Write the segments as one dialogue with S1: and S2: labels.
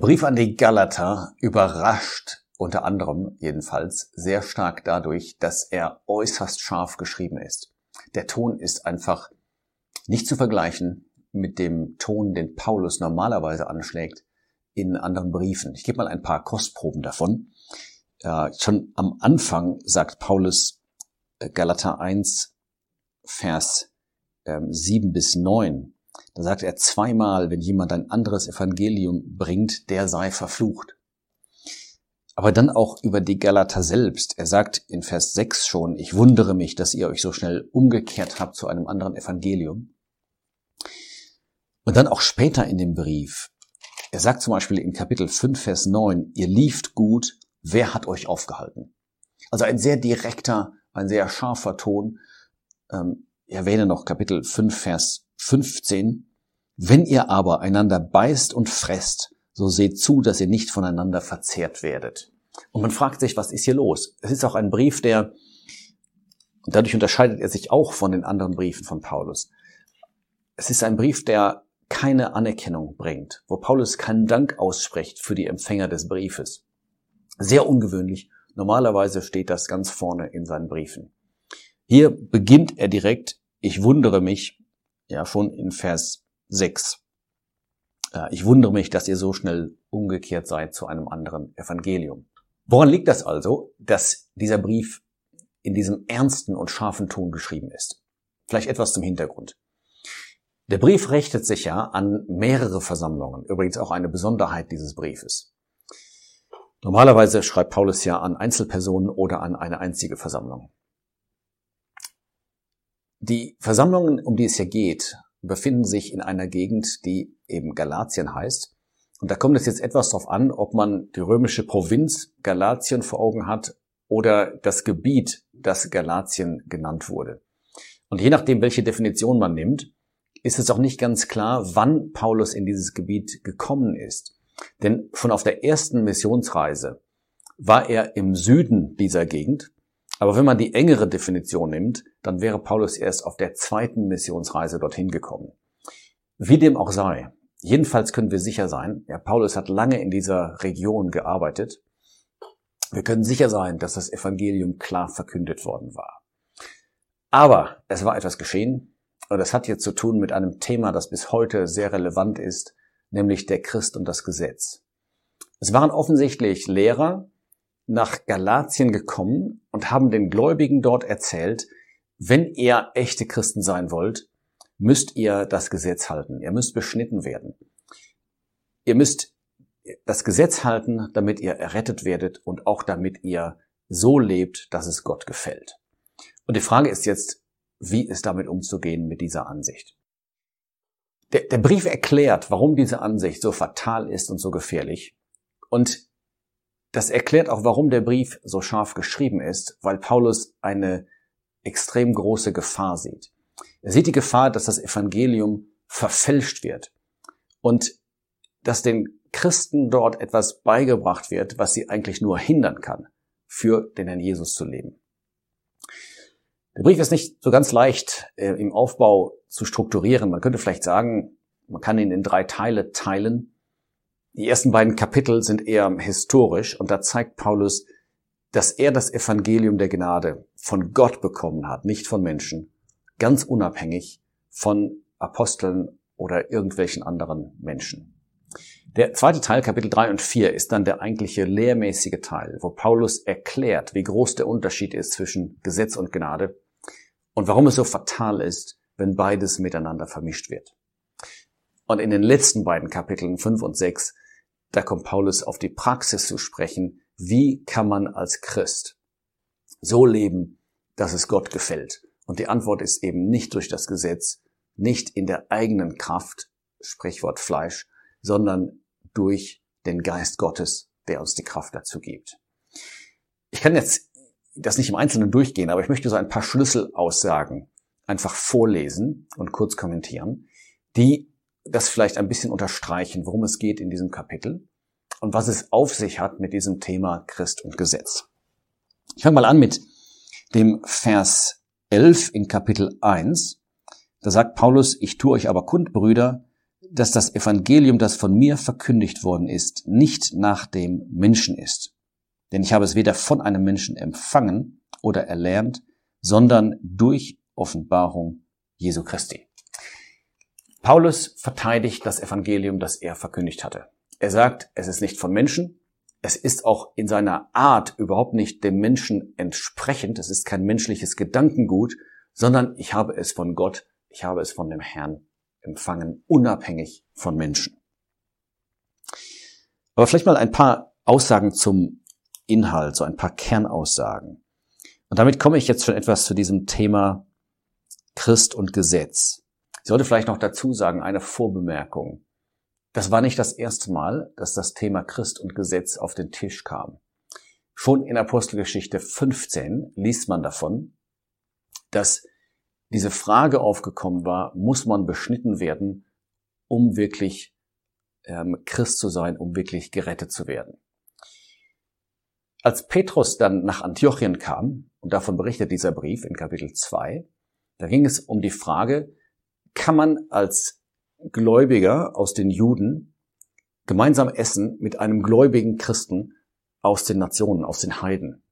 S1: Brief an die Galater überrascht unter anderem jedenfalls sehr stark dadurch, dass er äußerst scharf geschrieben ist. Der Ton ist einfach nicht zu vergleichen mit dem Ton, den Paulus normalerweise anschlägt in anderen Briefen. Ich gebe mal ein paar Kostproben davon. Äh, schon am Anfang sagt Paulus äh, Galater 1, Vers ähm, 7 bis 9. Da sagt er zweimal, wenn jemand ein anderes Evangelium bringt, der sei verflucht. Aber dann auch über die Galater selbst. Er sagt in Vers 6 schon, ich wundere mich, dass ihr euch so schnell umgekehrt habt zu einem anderen Evangelium. Und dann auch später in dem Brief. Er sagt zum Beispiel in Kapitel 5, Vers 9, ihr lieft gut, wer hat euch aufgehalten? Also ein sehr direkter, ein sehr scharfer Ton. Ähm, ich erwähne noch Kapitel 5, Vers 15. Wenn ihr aber einander beißt und fresst, so seht zu, dass ihr nicht voneinander verzehrt werdet. Und man fragt sich, was ist hier los? Es ist auch ein Brief, der, und dadurch unterscheidet er sich auch von den anderen Briefen von Paulus. Es ist ein Brief, der keine Anerkennung bringt, wo Paulus keinen Dank ausspricht für die Empfänger des Briefes. Sehr ungewöhnlich. Normalerweise steht das ganz vorne in seinen Briefen. Hier beginnt er direkt, ich wundere mich, ja, schon in Vers 6. Äh, ich wundere mich, dass ihr so schnell umgekehrt seid zu einem anderen Evangelium. Woran liegt das also, dass dieser Brief in diesem ernsten und scharfen Ton geschrieben ist? Vielleicht etwas zum Hintergrund. Der Brief richtet sich ja an mehrere Versammlungen, übrigens auch eine Besonderheit dieses Briefes. Normalerweise schreibt Paulus ja an Einzelpersonen oder an eine einzige Versammlung. Die Versammlungen, um die es hier geht, befinden sich in einer Gegend, die eben Galatien heißt. Und da kommt es jetzt etwas darauf an, ob man die römische Provinz Galatien vor Augen hat oder das Gebiet, das Galatien genannt wurde. Und je nachdem, welche Definition man nimmt, ist es auch nicht ganz klar, wann Paulus in dieses Gebiet gekommen ist. Denn schon auf der ersten Missionsreise war er im Süden dieser Gegend aber wenn man die engere Definition nimmt, dann wäre Paulus erst auf der zweiten Missionsreise dorthin gekommen. Wie dem auch sei, jedenfalls können wir sicher sein, ja, Paulus hat lange in dieser Region gearbeitet. Wir können sicher sein, dass das Evangelium klar verkündet worden war. Aber es war etwas geschehen und das hat jetzt zu tun mit einem Thema, das bis heute sehr relevant ist, nämlich der Christ und das Gesetz. Es waren offensichtlich Lehrer, nach Galatien gekommen und haben den Gläubigen dort erzählt, wenn ihr echte Christen sein wollt, müsst ihr das Gesetz halten. Ihr müsst beschnitten werden. Ihr müsst das Gesetz halten, damit ihr errettet werdet und auch damit ihr so lebt, dass es Gott gefällt. Und die Frage ist jetzt, wie ist damit umzugehen mit dieser Ansicht? Der, der Brief erklärt, warum diese Ansicht so fatal ist und so gefährlich. Und das erklärt auch, warum der Brief so scharf geschrieben ist, weil Paulus eine extrem große Gefahr sieht. Er sieht die Gefahr, dass das Evangelium verfälscht wird und dass den Christen dort etwas beigebracht wird, was sie eigentlich nur hindern kann, für den Herrn Jesus zu leben. Der Brief ist nicht so ganz leicht äh, im Aufbau zu strukturieren. Man könnte vielleicht sagen, man kann ihn in drei Teile teilen. Die ersten beiden Kapitel sind eher historisch und da zeigt Paulus, dass er das Evangelium der Gnade von Gott bekommen hat, nicht von Menschen, ganz unabhängig von Aposteln oder irgendwelchen anderen Menschen. Der zweite Teil, Kapitel 3 und 4, ist dann der eigentliche lehrmäßige Teil, wo Paulus erklärt, wie groß der Unterschied ist zwischen Gesetz und Gnade und warum es so fatal ist, wenn beides miteinander vermischt wird. Und in den letzten beiden Kapiteln 5 und 6, da kommt Paulus auf die Praxis zu sprechen. Wie kann man als Christ so leben, dass es Gott gefällt? Und die Antwort ist eben nicht durch das Gesetz, nicht in der eigenen Kraft, Sprichwort Fleisch, sondern durch den Geist Gottes, der uns die Kraft dazu gibt. Ich kann jetzt das nicht im Einzelnen durchgehen, aber ich möchte so ein paar Schlüsselaussagen einfach vorlesen und kurz kommentieren, die das vielleicht ein bisschen unterstreichen, worum es geht in diesem Kapitel und was es auf sich hat mit diesem Thema Christ und Gesetz. Ich fange mal an mit dem Vers 11 in Kapitel 1. Da sagt Paulus, ich tue euch aber kund, Brüder, dass das Evangelium, das von mir verkündigt worden ist, nicht nach dem Menschen ist. Denn ich habe es weder von einem Menschen empfangen oder erlernt, sondern durch Offenbarung Jesu Christi. Paulus verteidigt das Evangelium, das er verkündigt hatte. Er sagt, es ist nicht von Menschen, es ist auch in seiner Art überhaupt nicht dem Menschen entsprechend, es ist kein menschliches Gedankengut, sondern ich habe es von Gott, ich habe es von dem Herrn empfangen, unabhängig von Menschen. Aber vielleicht mal ein paar Aussagen zum Inhalt, so ein paar Kernaussagen. Und damit komme ich jetzt schon etwas zu diesem Thema Christ und Gesetz. Ich sollte vielleicht noch dazu sagen, eine Vorbemerkung. Das war nicht das erste Mal, dass das Thema Christ und Gesetz auf den Tisch kam. Schon in Apostelgeschichte 15 liest man davon, dass diese Frage aufgekommen war, muss man beschnitten werden, um wirklich ähm, Christ zu sein, um wirklich gerettet zu werden. Als Petrus dann nach Antiochien kam, und davon berichtet dieser Brief in Kapitel 2, da ging es um die Frage, kann man als Gläubiger aus den Juden gemeinsam essen mit einem gläubigen Christen aus den Nationen, aus den Heiden.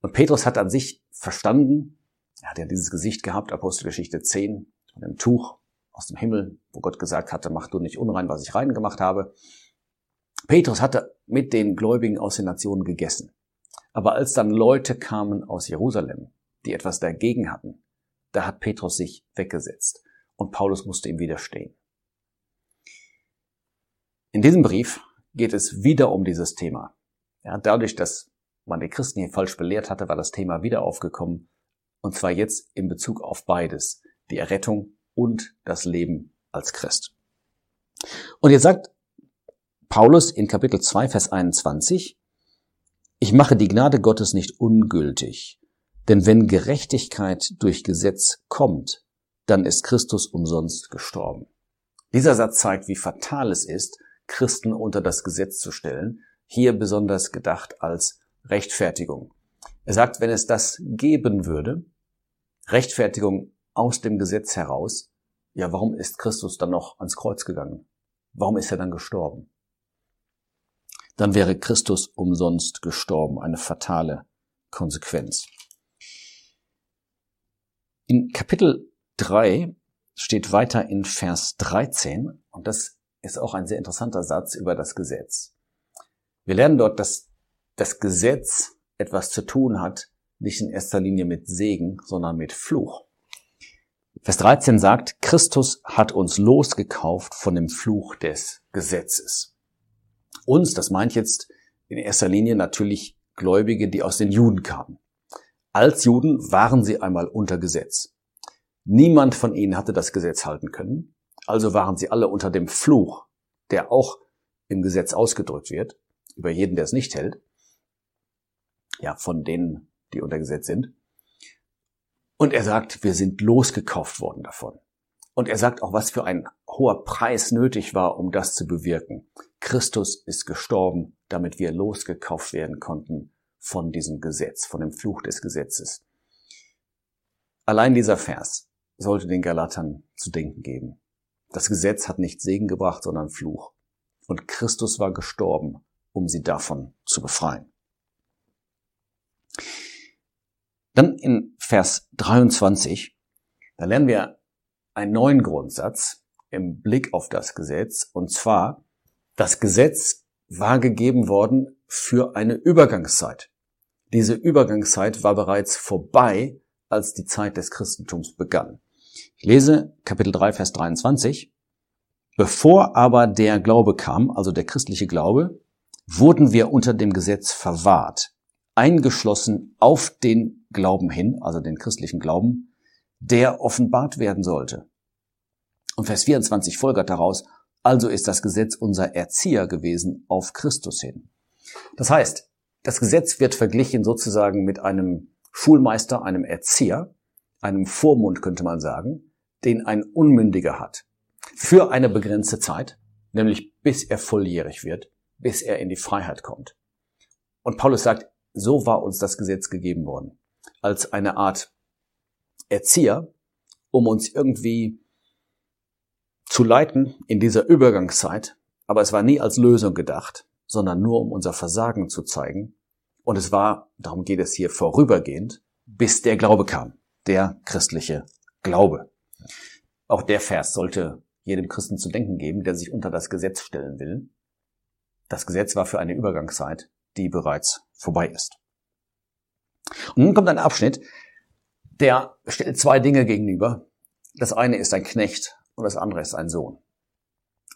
S1: Und Petrus hat an sich verstanden, er hat ja dieses Gesicht gehabt, Apostelgeschichte 10, von dem Tuch aus dem Himmel, wo Gott gesagt hatte, mach du nicht unrein, was ich rein gemacht habe. Petrus hatte mit den Gläubigen aus den Nationen gegessen. Aber als dann Leute kamen aus Jerusalem, die etwas dagegen hatten, da hat Petrus sich weggesetzt und Paulus musste ihm widerstehen. In diesem Brief geht es wieder um dieses Thema. Ja, dadurch, dass man die Christen hier falsch belehrt hatte, war das Thema wieder aufgekommen. Und zwar jetzt in Bezug auf beides. Die Errettung und das Leben als Christ. Und jetzt sagt Paulus in Kapitel 2, Vers 21, ich mache die Gnade Gottes nicht ungültig, denn wenn Gerechtigkeit durch Gesetz kommt, dann ist Christus umsonst gestorben. Dieser Satz zeigt, wie fatal es ist, Christen unter das Gesetz zu stellen, hier besonders gedacht als Rechtfertigung. Er sagt, wenn es das geben würde, Rechtfertigung aus dem Gesetz heraus, ja, warum ist Christus dann noch ans Kreuz gegangen? Warum ist er dann gestorben? Dann wäre Christus umsonst gestorben, eine fatale Konsequenz. In Kapitel 3 steht weiter in Vers 13, und das ist auch ein sehr interessanter Satz über das Gesetz. Wir lernen dort, dass das Gesetz etwas zu tun hat, nicht in erster Linie mit Segen, sondern mit Fluch. Vers 13 sagt, Christus hat uns losgekauft von dem Fluch des Gesetzes. Uns, das meint jetzt in erster Linie natürlich Gläubige, die aus den Juden kamen. Als Juden waren sie einmal unter Gesetz. Niemand von ihnen hatte das Gesetz halten können. Also waren sie alle unter dem Fluch, der auch im Gesetz ausgedrückt wird, über jeden, der es nicht hält. Ja, von denen, die unter Gesetz sind. Und er sagt, wir sind losgekauft worden davon. Und er sagt auch, was für ein hoher Preis nötig war, um das zu bewirken. Christus ist gestorben, damit wir losgekauft werden konnten von diesem Gesetz, von dem Fluch des Gesetzes. Allein dieser Vers sollte den Galatern zu denken geben. Das Gesetz hat nicht Segen gebracht, sondern Fluch. Und Christus war gestorben, um sie davon zu befreien. Dann in Vers 23, da lernen wir einen neuen Grundsatz im Blick auf das Gesetz. Und zwar, das Gesetz war gegeben worden für eine Übergangszeit. Diese Übergangszeit war bereits vorbei, als die Zeit des Christentums begann. Ich lese Kapitel 3, Vers 23. Bevor aber der Glaube kam, also der christliche Glaube, wurden wir unter dem Gesetz verwahrt, eingeschlossen auf den Glauben hin, also den christlichen Glauben, der offenbart werden sollte. Und Vers 24 folgert daraus, also ist das Gesetz unser Erzieher gewesen auf Christus hin. Das heißt, das Gesetz wird verglichen sozusagen mit einem Schulmeister, einem Erzieher, einem Vormund könnte man sagen, den ein Unmündiger hat. Für eine begrenzte Zeit, nämlich bis er volljährig wird, bis er in die Freiheit kommt. Und Paulus sagt, so war uns das Gesetz gegeben worden. Als eine Art Erzieher, um uns irgendwie zu leiten in dieser Übergangszeit, aber es war nie als Lösung gedacht, sondern nur um unser Versagen zu zeigen. Und es war, darum geht es hier vorübergehend, bis der Glaube kam, der christliche Glaube. Auch der Vers sollte jedem Christen zu denken geben, der sich unter das Gesetz stellen will. Das Gesetz war für eine Übergangszeit, die bereits vorbei ist. Und nun kommt ein Abschnitt, der stellt zwei Dinge gegenüber. Das eine ist ein Knecht und das andere ist ein Sohn.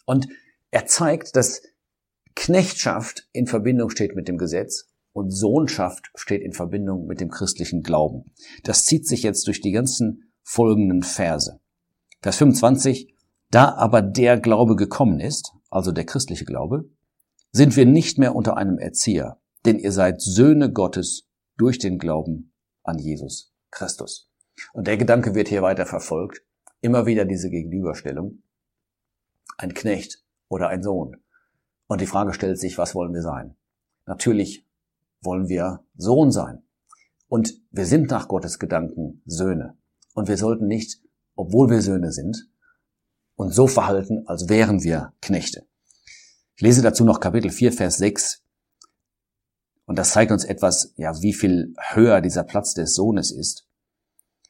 S1: Und er zeigt, dass Knechtschaft in Verbindung steht mit dem Gesetz und Sohnschaft steht in Verbindung mit dem christlichen Glauben. Das zieht sich jetzt durch die ganzen folgenden Verse. Vers 25, da aber der Glaube gekommen ist, also der christliche Glaube, sind wir nicht mehr unter einem Erzieher, denn ihr seid Söhne Gottes durch den Glauben an Jesus Christus. Und der Gedanke wird hier weiter verfolgt. Immer wieder diese Gegenüberstellung. Ein Knecht oder ein Sohn. Und die Frage stellt sich, was wollen wir sein? Natürlich wollen wir Sohn sein. Und wir sind nach Gottes Gedanken Söhne. Und wir sollten nicht, obwohl wir Söhne sind, uns so verhalten, als wären wir Knechte. Ich lese dazu noch Kapitel 4, Vers 6. Und das zeigt uns etwas, ja, wie viel höher dieser Platz des Sohnes ist.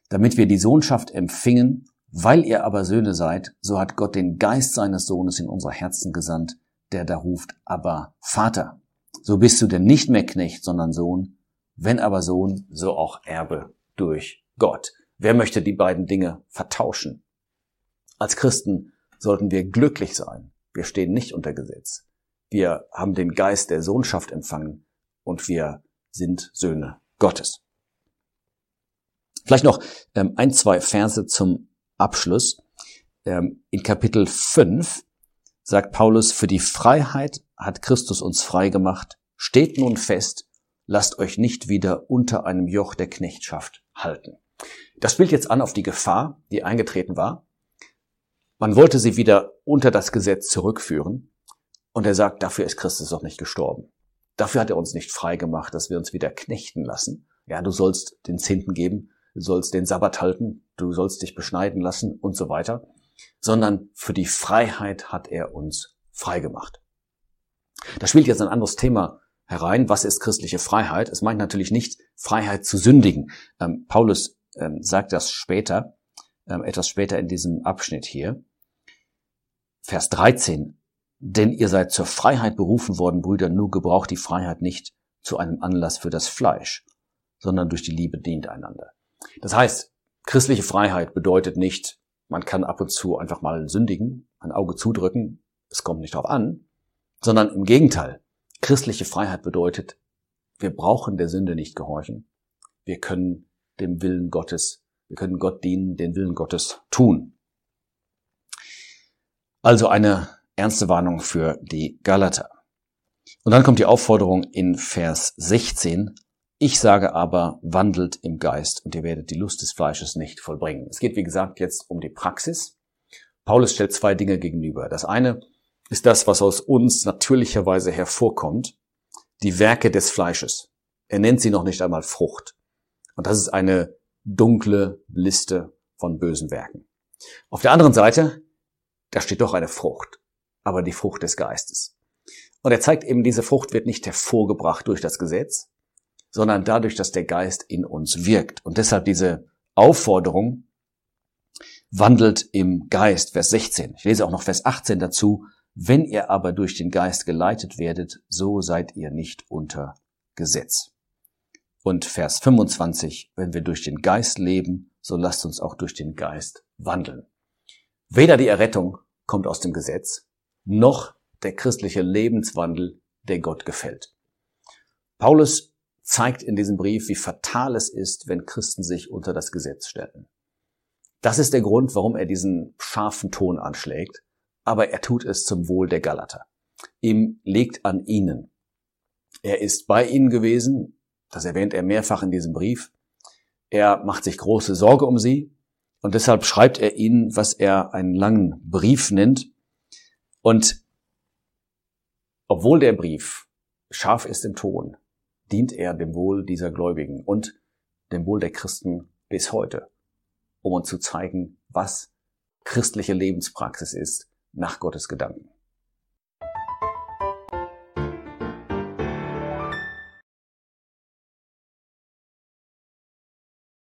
S1: Damit wir die Sohnschaft empfingen, weil ihr aber Söhne seid, so hat Gott den Geist seines Sohnes in unser Herzen gesandt, der da ruft, aber Vater. So bist du denn nicht mehr Knecht, sondern Sohn. Wenn aber Sohn, so auch Erbe durch Gott. Wer möchte die beiden Dinge vertauschen? Als Christen sollten wir glücklich sein. Wir stehen nicht unter Gesetz. Wir haben den Geist der Sohnschaft empfangen und wir sind Söhne Gottes. Vielleicht noch ähm, ein, zwei Verse zum Abschluss. Ähm, in Kapitel 5 sagt Paulus, für die Freiheit hat Christus uns frei gemacht. Steht nun fest, lasst euch nicht wieder unter einem Joch der Knechtschaft halten. Das spielt jetzt an auf die Gefahr, die eingetreten war. Man wollte sie wieder unter das Gesetz zurückführen. Und er sagt, dafür ist Christus doch nicht gestorben. Dafür hat er uns nicht frei gemacht, dass wir uns wieder knechten lassen. Ja, du sollst den Zehnten geben, du sollst den Sabbat halten, du sollst dich beschneiden lassen und so weiter sondern für die Freiheit hat er uns frei gemacht. Da spielt jetzt ein anderes Thema herein. Was ist christliche Freiheit? Es meint natürlich nicht Freiheit zu sündigen. Ähm, Paulus ähm, sagt das später, ähm, etwas später in diesem Abschnitt hier. Vers 13. Denn ihr seid zur Freiheit berufen worden, Brüder, nur gebraucht die Freiheit nicht zu einem Anlass für das Fleisch, sondern durch die Liebe dient einander. Das heißt, christliche Freiheit bedeutet nicht, man kann ab und zu einfach mal sündigen, ein Auge zudrücken, es kommt nicht darauf an, sondern im Gegenteil. Christliche Freiheit bedeutet, wir brauchen der Sünde nicht gehorchen. Wir können dem Willen Gottes, wir können Gott dienen, den Willen Gottes tun. Also eine ernste Warnung für die Galater. Und dann kommt die Aufforderung in Vers 16, ich sage aber, wandelt im Geist und ihr werdet die Lust des Fleisches nicht vollbringen. Es geht, wie gesagt, jetzt um die Praxis. Paulus stellt zwei Dinge gegenüber. Das eine ist das, was aus uns natürlicherweise hervorkommt, die Werke des Fleisches. Er nennt sie noch nicht einmal Frucht. Und das ist eine dunkle Liste von bösen Werken. Auf der anderen Seite, da steht doch eine Frucht, aber die Frucht des Geistes. Und er zeigt eben, diese Frucht wird nicht hervorgebracht durch das Gesetz, sondern dadurch, dass der Geist in uns wirkt. Und deshalb diese Aufforderung, wandelt im Geist, Vers 16. Ich lese auch noch Vers 18 dazu. Wenn ihr aber durch den Geist geleitet werdet, so seid ihr nicht unter Gesetz. Und Vers 25, wenn wir durch den Geist leben, so lasst uns auch durch den Geist wandeln. Weder die Errettung kommt aus dem Gesetz, noch der christliche Lebenswandel, der Gott gefällt. Paulus zeigt in diesem Brief, wie fatal es ist, wenn Christen sich unter das Gesetz stellen. Das ist der Grund, warum er diesen scharfen Ton anschlägt, aber er tut es zum Wohl der Galater. Ihm liegt an ihnen. Er ist bei ihnen gewesen, das erwähnt er mehrfach in diesem Brief. Er macht sich große Sorge um sie und deshalb schreibt er ihnen, was er einen langen Brief nennt. Und obwohl der Brief scharf ist im Ton, dient er dem Wohl dieser Gläubigen und dem Wohl der Christen bis heute, um uns zu zeigen, was christliche Lebenspraxis ist, nach Gottes Gedanken.